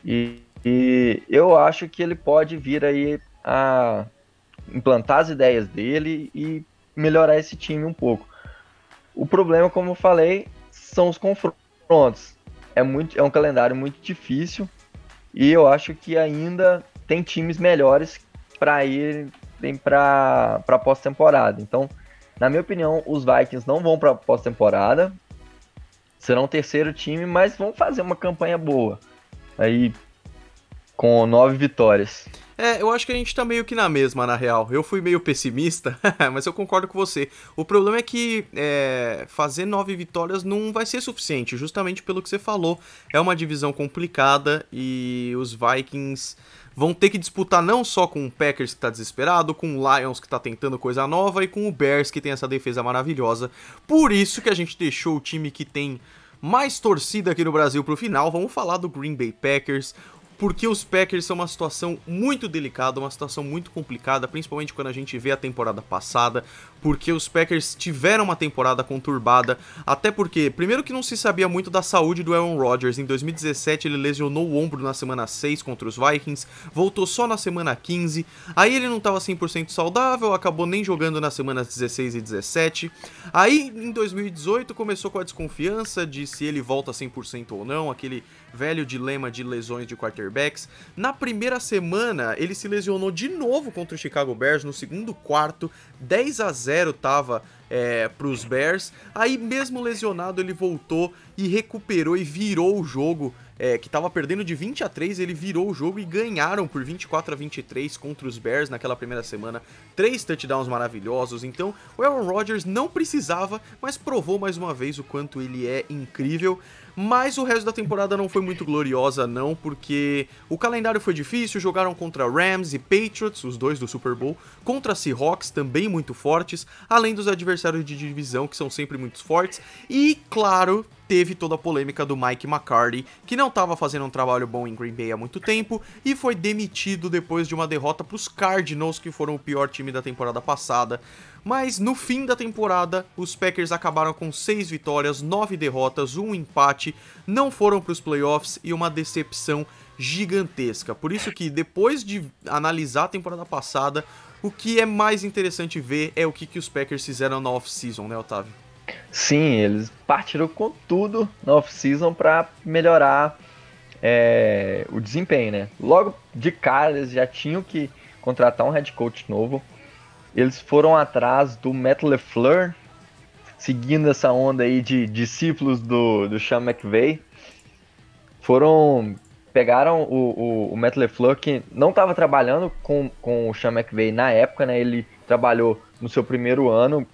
[SPEAKER 2] e, e eu acho que ele pode vir aí a implantar as ideias dele e melhorar esse time um pouco. O problema, como eu falei, são os confrontos. É, muito, é um calendário muito difícil e eu acho que ainda tem times melhores para ir vem para pós-temporada. Então, na minha opinião, os Vikings não vão para pós-temporada. Serão o terceiro time, mas vão fazer uma campanha boa. Aí com nove vitórias.
[SPEAKER 1] É, eu acho que a gente tá meio que na mesma, na real. Eu fui meio pessimista, mas eu concordo com você. O problema é que é, fazer nove vitórias não vai ser suficiente, justamente pelo que você falou. É uma divisão complicada e os Vikings vão ter que disputar não só com o Packers que tá desesperado, com o Lions que tá tentando coisa nova e com o Bears que tem essa defesa maravilhosa. Por isso que a gente deixou o time que tem mais torcida aqui no Brasil pro final. Vamos falar do Green Bay Packers porque os Packers são uma situação muito delicada, uma situação muito complicada, principalmente quando a gente vê a temporada passada, porque os Packers tiveram uma temporada conturbada, até porque, primeiro que não se sabia muito da saúde do Aaron Rodgers, em 2017 ele lesionou o ombro na semana 6 contra os Vikings, voltou só na semana 15, aí ele não estava 100% saudável, acabou nem jogando nas semanas 16 e 17, aí em 2018 começou com a desconfiança de se ele volta 100% ou não, aquele velho dilema de lesões de quarterbacks. Na primeira semana, ele se lesionou de novo contra o Chicago Bears no segundo quarto, 10 a 0 tava é, pros Bears. Aí, mesmo lesionado, ele voltou e recuperou e virou o jogo. É, que estava perdendo de 20 a 3, ele virou o jogo e ganharam por 24 a 23 contra os Bears naquela primeira semana. Três touchdowns maravilhosos. Então, o Aaron Rodgers não precisava, mas provou mais uma vez o quanto ele é incrível. Mas o resto da temporada não foi muito gloriosa, não, porque o calendário foi difícil. Jogaram contra Rams e Patriots, os dois do Super Bowl, contra Seahawks, também muito fortes, além dos adversários de divisão, que são sempre muito fortes. E, claro, teve toda a polêmica do Mike McCarthy, que não estava fazendo um trabalho bom em Green Bay há muito tempo e foi demitido depois de uma derrota para os Cardinals, que foram o pior time da temporada passada. Mas no fim da temporada, os Packers acabaram com 6 vitórias, 9 derrotas, um empate, não foram para os playoffs e uma decepção gigantesca. Por isso que depois de analisar a temporada passada, o que é mais interessante ver é o que, que os Packers fizeram na off-season, né, Otávio?
[SPEAKER 2] Sim, eles partiram com tudo na off-season para melhorar é, o desempenho, né? Logo de cara, eles já tinham que contratar um head coach novo eles foram atrás do Matt LeFleur, seguindo essa onda aí de discípulos do, do Sean McVay. Foram. Pegaram o, o, o Matt LeFleur, que não estava trabalhando com, com o Sean McVay na época, né? Ele trabalhou no seu primeiro ano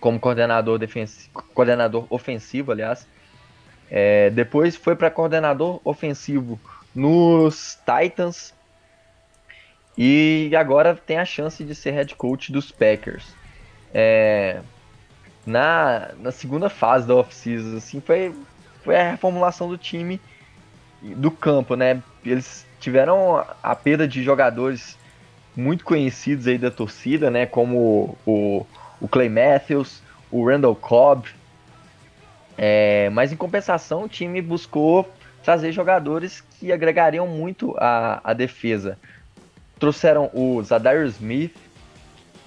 [SPEAKER 2] como coordenador, defensivo, coordenador ofensivo, aliás. É, depois foi para coordenador ofensivo nos Titans e agora tem a chance de ser head coach dos Packers. É, na, na segunda fase da off-season, assim, foi, foi a reformulação do time do campo, né? Eles tiveram a perda de jogadores muito conhecidos aí da torcida, né? Como o, o Clay Matthews, o Randall Cobb. É, mas em compensação, o time buscou trazer jogadores que agregariam muito a, a defesa. Trouxeram o Zadarius Smith,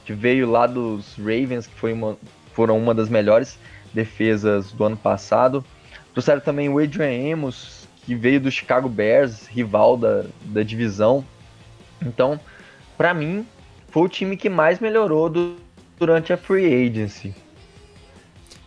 [SPEAKER 2] que veio lá dos Ravens, que foi uma, foram uma das melhores defesas do ano passado. Trouxeram também o Adrian Amos, que veio do Chicago Bears, rival da, da divisão. Então, para mim, foi o time que mais melhorou do, durante a free agency.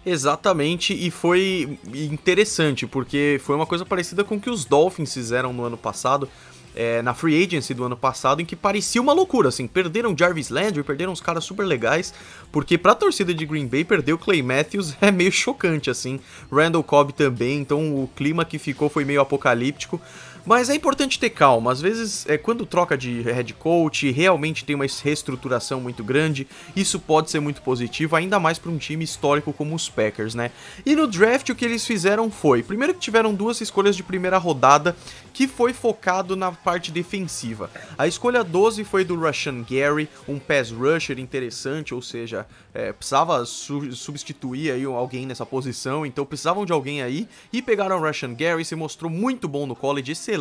[SPEAKER 1] Exatamente, e foi interessante, porque foi uma coisa parecida com o que os Dolphins fizeram no ano passado é, na free agency do ano passado, em que parecia uma loucura, assim, perderam Jarvis Landry, perderam uns caras super legais, porque pra torcida de Green Bay perder o Clay Matthews é meio chocante, assim, Randall Cobb também, então o clima que ficou foi meio apocalíptico, mas é importante ter calma. Às vezes, é, quando troca de head coach, realmente tem uma reestruturação muito grande, isso pode ser muito positivo, ainda mais para um time histórico como os Packers, né? E no draft, o que eles fizeram foi: primeiro que tiveram duas escolhas de primeira rodada que foi focado na parte defensiva. A escolha 12 foi do Russian Gary, um pass rusher interessante, ou seja, é, precisava su substituir aí alguém nessa posição, então precisavam de alguém aí, e pegaram o Russian Gary, se mostrou muito bom no college, excelente,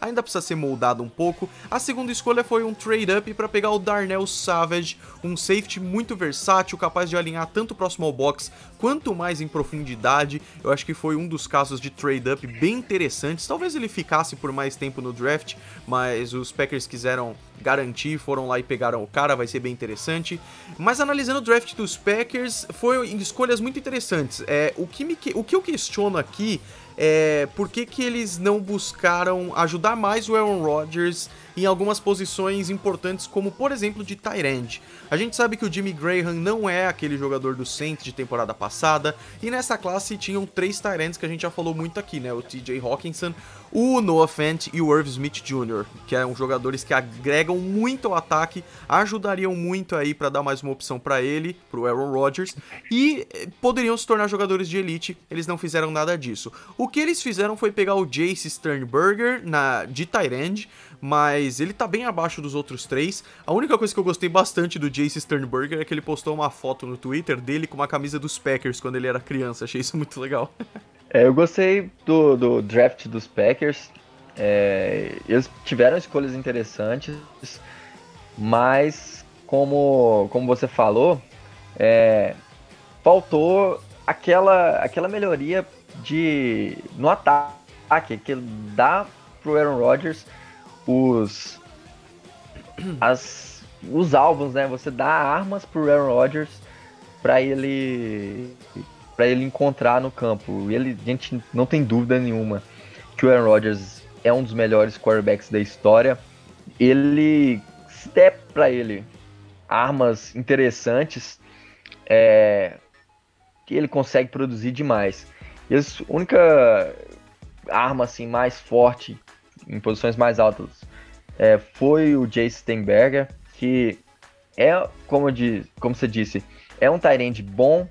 [SPEAKER 1] ainda precisa ser moldado um pouco. A segunda escolha foi um trade-up para pegar o Darnell Savage, um safety muito versátil, capaz de alinhar tanto próximo ao box quanto mais em profundidade. Eu acho que foi um dos casos de trade-up bem interessantes, talvez ele ficasse por mais tempo no draft, mas os Packers quiseram garantir, foram lá e pegaram o cara, vai ser bem interessante. Mas analisando o draft dos Packers, foi escolhas muito interessantes. É, o, que me, o que eu questiono aqui é por que, que eles não buscaram ajudar mais o Aaron Rodgers em algumas posições importantes, como por exemplo de tight end. A gente sabe que o Jimmy Graham não é aquele jogador do Saints de temporada passada, e nessa classe tinham três tight ends que a gente já falou muito aqui, né? O TJ Hawkinson, o Noah Fant e o Irv Smith Jr., que são jogadores que agregam muito ao ataque, ajudariam muito aí para dar mais uma opção para ele, pro Aaron Rodgers, e eh, poderiam se tornar jogadores de elite. Eles não fizeram nada disso. O que eles fizeram foi pegar o Jace Sternberger na de Tyrande, mas ele tá bem abaixo dos outros três. A única coisa que eu gostei bastante do Jace Sternberger é que ele postou uma foto no Twitter dele com uma camisa dos Packers quando ele era criança. Achei isso muito legal.
[SPEAKER 2] É, eu gostei do, do draft dos Packers. É, eles tiveram escolhas interessantes, mas como, como você falou, é, faltou aquela, aquela melhoria de no ataque que dá pro Aaron Rodgers os as, os alvos, né? Você dá armas pro Aaron Rodgers para ele para ele encontrar no campo. Ele, a gente não tem dúvida nenhuma que o Aaron Rodgers é um dos melhores quarterbacks da história. Ele se der para ele armas interessantes, é, que ele consegue produzir demais. E a única arma assim mais forte em posições mais altas é, foi o Jace Steinberger, que é, como, de, como você disse, é um Tyrande bom,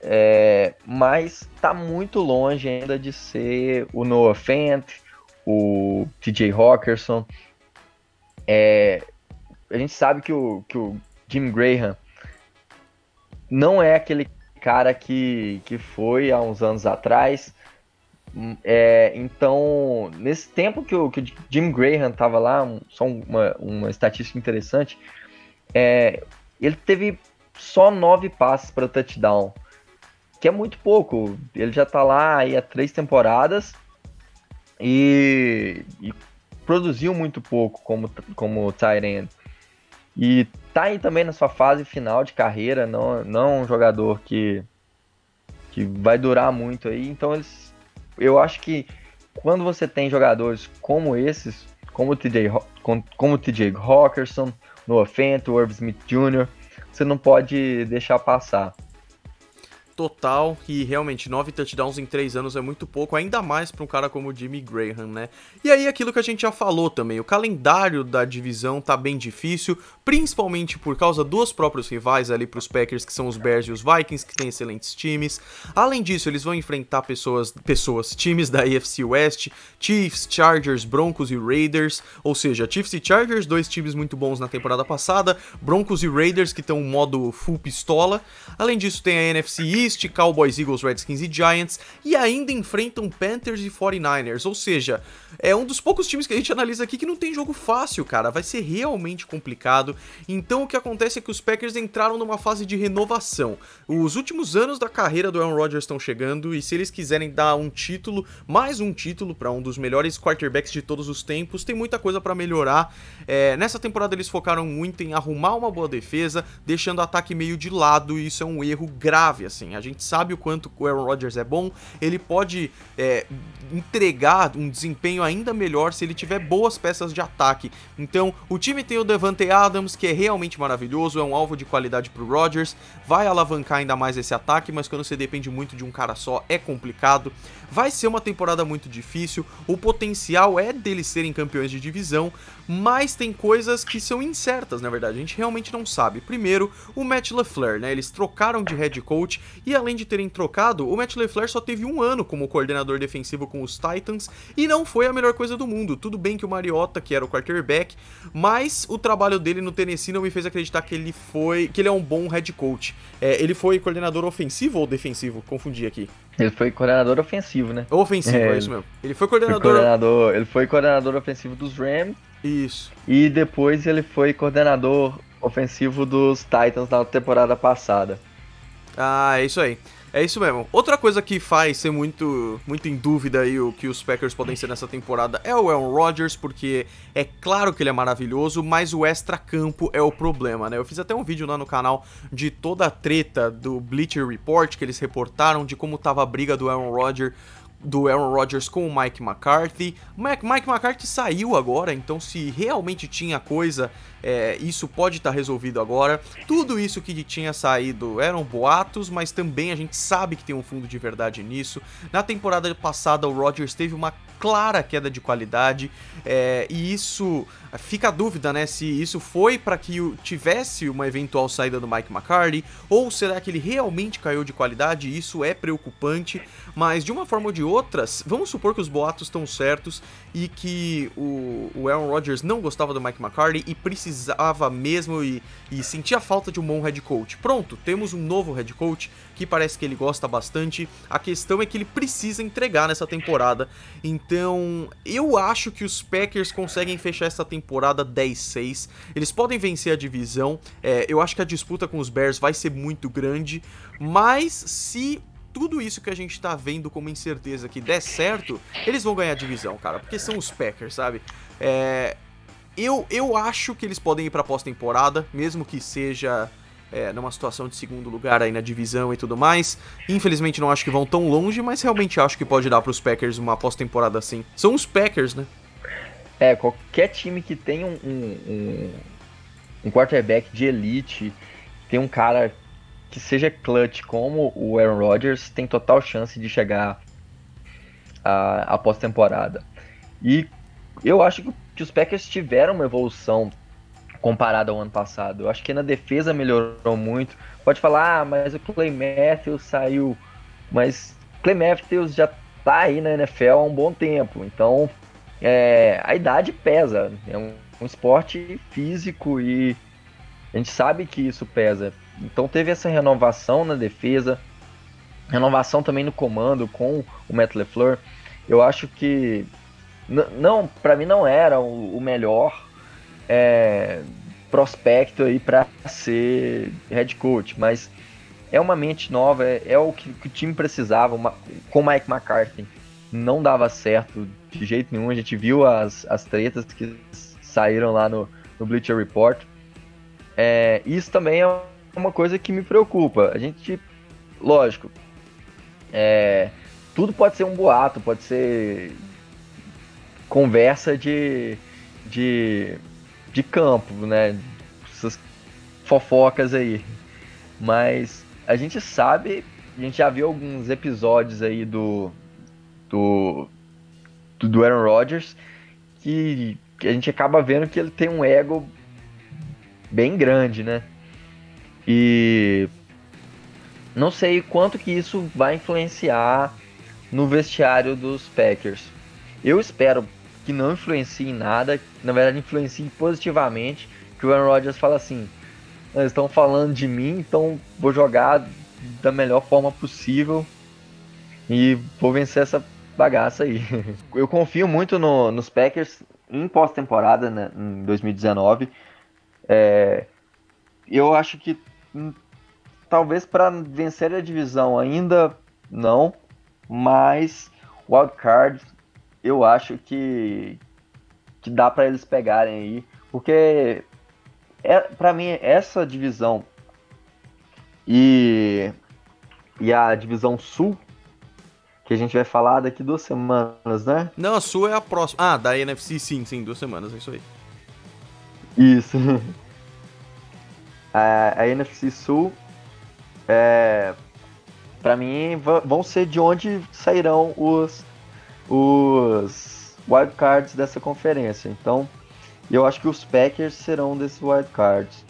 [SPEAKER 2] é, mas tá muito longe ainda de ser o Noah Fant, o TJ Hawkinson. É, a gente sabe que o, que o Jim Graham não é aquele cara que, que foi há uns anos atrás. É, então, nesse tempo que o, que o Jim Graham estava lá, um, só uma, uma estatística interessante, é, ele teve só nove passes para touchdown que é muito pouco. Ele já tá lá há três temporadas e, e produziu muito pouco como, como Tyrant. E tá aí também na sua fase final de carreira, não, não um jogador que, que vai durar muito aí. Então eles, eu acho que quando você tem jogadores como esses, como o TJ, como o TJ Hawkinson, Noah Fent, o Irv Smith Jr., você não pode deixar passar
[SPEAKER 1] total e realmente nove touchdowns em três anos é muito pouco, ainda mais para um cara como o Jimmy Graham, né? E aí aquilo que a gente já falou também, o calendário da divisão tá bem difícil, principalmente por causa dos próprios rivais ali para os Packers, que são os Bears e os Vikings, que têm excelentes times. Além disso, eles vão enfrentar pessoas, pessoas, times da AFC West, Chiefs, Chargers, Broncos e Raiders, ou seja, Chiefs e Chargers, dois times muito bons na temporada passada, Broncos e Raiders que estão modo full pistola. Além disso, tem a NFC East East, Cowboys, Eagles, Redskins e Giants, e ainda enfrentam Panthers e 49ers, ou seja, é um dos poucos times que a gente analisa aqui que não tem jogo fácil, cara, vai ser realmente complicado. Então o que acontece é que os Packers entraram numa fase de renovação. Os últimos anos da carreira do Aaron Rodgers estão chegando, e se eles quiserem dar um título, mais um título para um dos melhores quarterbacks de todos os tempos, tem muita coisa para melhorar. É, nessa temporada eles focaram muito em arrumar uma boa defesa, deixando o ataque meio de lado, e isso é um erro grave, assim. A gente sabe o quanto o Aaron Rodgers é bom, ele pode é, entregar um desempenho ainda melhor se ele tiver boas peças de ataque. Então, o time tem o Devante Adams, que é realmente maravilhoso, é um alvo de qualidade pro Rodgers, vai alavancar ainda mais esse ataque, mas quando você depende muito de um cara só, é complicado. Vai ser uma temporada muito difícil, o potencial é deles serem campeões de divisão, mas tem coisas que são incertas, na verdade, a gente realmente não sabe. Primeiro, o Matt LaFleur, né? Eles trocaram de head coach e além de terem trocado, o Matt LaFleur só teve um ano como coordenador defensivo com os Titans e não foi a melhor coisa do mundo. Tudo bem que o Mariota, que era o quarterback, mas o trabalho dele no Tennessee não me fez acreditar que ele foi, que ele é um bom head coach. É, ele foi coordenador ofensivo ou defensivo? Confundi aqui.
[SPEAKER 2] Ele foi coordenador ofensivo, né?
[SPEAKER 1] Ofensivo, é, é isso mesmo. Ele foi coordenador...
[SPEAKER 2] Foi coordenador... Ele foi coordenador ofensivo dos Rams.
[SPEAKER 1] Isso.
[SPEAKER 2] E depois ele foi coordenador ofensivo dos Titans na temporada passada.
[SPEAKER 1] Ah, é isso aí. É isso mesmo. Outra coisa que faz ser muito, muito em dúvida aí o que os Packers podem ser nessa temporada é o Aaron Rodgers, porque é claro que ele é maravilhoso, mas o extra-campo é o problema, né? Eu fiz até um vídeo lá no canal de toda a treta do Bleacher Report que eles reportaram de como tava a briga do Aaron Rodgers do Aaron Rodgers com o Mike McCarthy. Mike, Mike McCarthy saiu agora, então se realmente tinha coisa, é, isso pode estar tá resolvido agora. Tudo isso que tinha saído eram boatos, mas também a gente sabe que tem um fundo de verdade nisso. Na temporada passada, o Rodgers teve uma clara queda de qualidade é, e isso fica a dúvida, né, se isso foi para que tivesse uma eventual saída do Mike McCarthy ou será que ele realmente caiu de qualidade? Isso é preocupante, mas de uma forma ou de outra, vamos supor que os boatos estão certos e que o, o Aaron Rodgers não gostava do Mike McCarthy e precisava mesmo e, e sentia falta de um bom head coach. Pronto, temos um novo head coach que parece que ele gosta bastante. A questão é que ele precisa entregar nessa temporada. Então, eu acho que os Packers conseguem fechar essa temporada 10-6. Eles podem vencer a divisão. É, eu acho que a disputa com os Bears vai ser muito grande. Mas se tudo isso que a gente tá vendo como incerteza que der certo, eles vão ganhar a divisão, cara, porque são os Packers, sabe? É, eu, eu acho que eles podem ir pra pós-temporada, mesmo que seja é, numa situação de segundo lugar aí na divisão e tudo mais. Infelizmente não acho que vão tão longe, mas realmente acho que pode dar para os Packers uma pós-temporada assim. São os Packers, né?
[SPEAKER 2] É, qualquer time que tem um, um, um quarterback de elite, tem um cara que seja clutch como o Aaron Rodgers, tem total chance de chegar à, à pós-temporada. E eu acho que os Packers tiveram uma evolução comparado ao ano passado. Eu acho que na defesa melhorou muito. Pode falar, ah, mas o Clay Matthews saiu. Mas Clay Matthews já tá aí na NFL há um bom tempo. Então, é, a idade pesa. É um, um esporte físico e a gente sabe que isso pesa. Então teve essa renovação na defesa, renovação também no comando com o Matt LeFleur. Eu acho que não, para mim não era o, o melhor é, prospecto aí para ser head coach, mas é uma mente nova, é, é o que, que, o time precisava. Uma, com Mike McCarthy não dava certo de jeito nenhum. A gente viu as, as tretas que saíram lá no, no Bleacher Report. É, isso também é uma coisa que me preocupa. A gente, lógico, é, tudo pode ser um boato, pode ser conversa de, de de campo, né? Essas fofocas aí. Mas a gente sabe, a gente já viu alguns episódios aí do do, do Aaron Rodgers que, que a gente acaba vendo que ele tem um ego bem grande, né? E não sei quanto que isso vai influenciar no vestiário dos Packers. Eu espero que não influencia em nada, na verdade influencia positivamente, que o Aaron Rodgers fala assim, eles estão falando de mim, então vou jogar da melhor forma possível e vou vencer essa bagaça aí. Eu confio muito no, nos Packers em pós-temporada, né, em 2019. É, eu acho que hum, talvez para vencer a divisão ainda não, mas wildcard eu acho que, que dá para eles pegarem aí, porque é, para mim essa divisão e, e a divisão sul que a gente vai falar daqui duas semanas, né?
[SPEAKER 1] Não, a sul é a próxima. Ah, da NFC sim, sim, duas semanas, é isso aí.
[SPEAKER 2] Isso. a, a NFC Sul é, para mim vão ser de onde sairão os os wildcards dessa conferência. Então, eu acho que os Packers serão desses wildcards.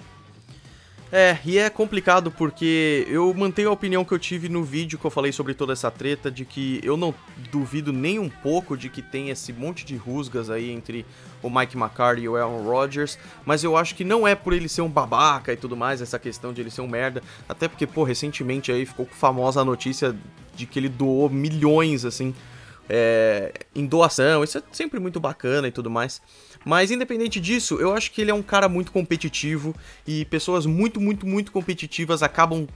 [SPEAKER 1] É, e é complicado porque eu mantenho a opinião que eu tive no vídeo que eu falei sobre toda essa treta, de que eu não duvido nem um pouco de que tem esse monte de rusgas aí entre o Mike McCarthy e o Aaron Rodgers, mas eu acho que não é por ele ser um babaca e tudo mais, essa questão de ele ser um merda, até porque, pô, recentemente aí ficou famosa a notícia de que ele doou milhões, assim, é, em doação, isso é sempre muito bacana e tudo mais. Mas independente disso, eu acho que ele é um cara muito competitivo e pessoas muito, muito, muito competitivas acabam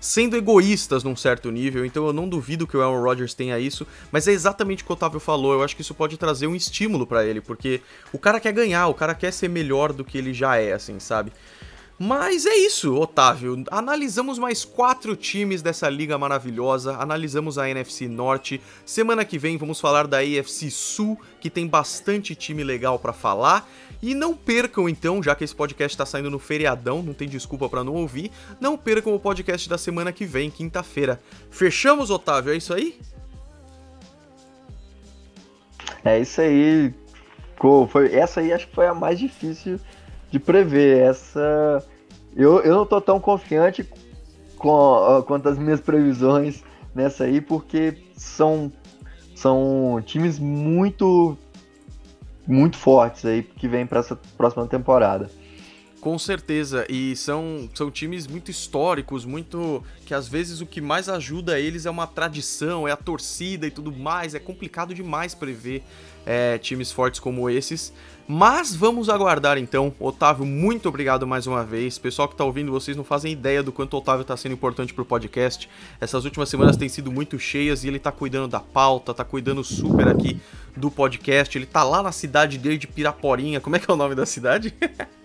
[SPEAKER 1] sendo egoístas num certo nível, então eu não duvido que o Aaron Rodgers tenha isso, mas é exatamente o que o Otávio falou, eu acho que isso pode trazer um estímulo para ele, porque o cara quer ganhar, o cara quer ser melhor do que ele já é, assim, sabe? Mas é isso, Otávio. Analisamos mais quatro times dessa liga maravilhosa. Analisamos a NFC Norte. Semana que vem vamos falar da AFC Sul, que tem bastante time legal para falar. E não percam então, já que esse podcast tá saindo no feriadão, não tem desculpa para não ouvir, não percam o podcast da semana que vem, quinta-feira. Fechamos, Otávio, é isso aí?
[SPEAKER 2] É isso aí. Foi, essa aí acho que foi a mais difícil de prever. Essa. Eu, eu não tô tão confiante com, quanto as minhas previsões nessa aí, porque são, são times muito muito fortes aí que vem para essa próxima temporada.
[SPEAKER 1] Com certeza, e são, são times muito históricos, muito. que às vezes o que mais ajuda eles é uma tradição, é a torcida e tudo mais. É complicado demais prever é, times fortes como esses. Mas vamos aguardar então. Otávio, muito obrigado mais uma vez. Pessoal que está ouvindo, vocês não fazem ideia do quanto o Otávio está sendo importante para o podcast. Essas últimas semanas têm sido muito cheias e ele está cuidando da pauta, está cuidando super aqui do podcast. Ele está lá na cidade dele de Piraporinha. Como é que é o nome da cidade?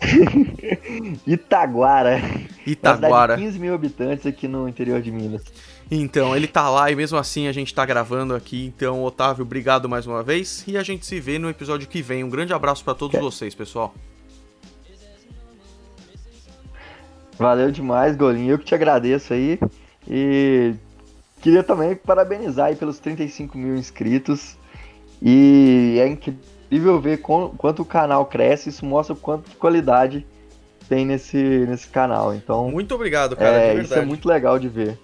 [SPEAKER 2] Itaguara.
[SPEAKER 1] Itaguara.
[SPEAKER 2] 15 mil habitantes aqui no interior de Minas.
[SPEAKER 1] Então, ele tá lá e mesmo assim a gente tá gravando aqui. Então, Otávio, obrigado mais uma vez. E a gente se vê no episódio que vem. Um grande abraço para todos é. vocês, pessoal.
[SPEAKER 2] Valeu demais, Golinho. Eu que te agradeço aí. E queria também parabenizar aí pelos 35 mil inscritos. E é incrível ver quanto o canal cresce. Isso mostra o quanto de qualidade tem nesse, nesse canal. Então,
[SPEAKER 1] muito obrigado, cara.
[SPEAKER 2] É, isso é muito legal de ver.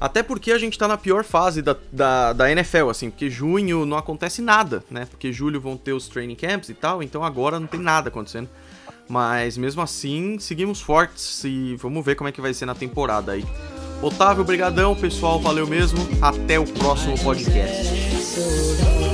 [SPEAKER 1] Até porque a gente tá na pior fase da, da, da, NFL, assim, porque junho não acontece nada, né? Porque julho vão ter os training camps e tal, então agora não tem nada acontecendo. Mas mesmo assim, seguimos fortes e vamos ver como é que vai ser na temporada aí. Otávio, brigadão, pessoal, valeu mesmo. Até o próximo podcast.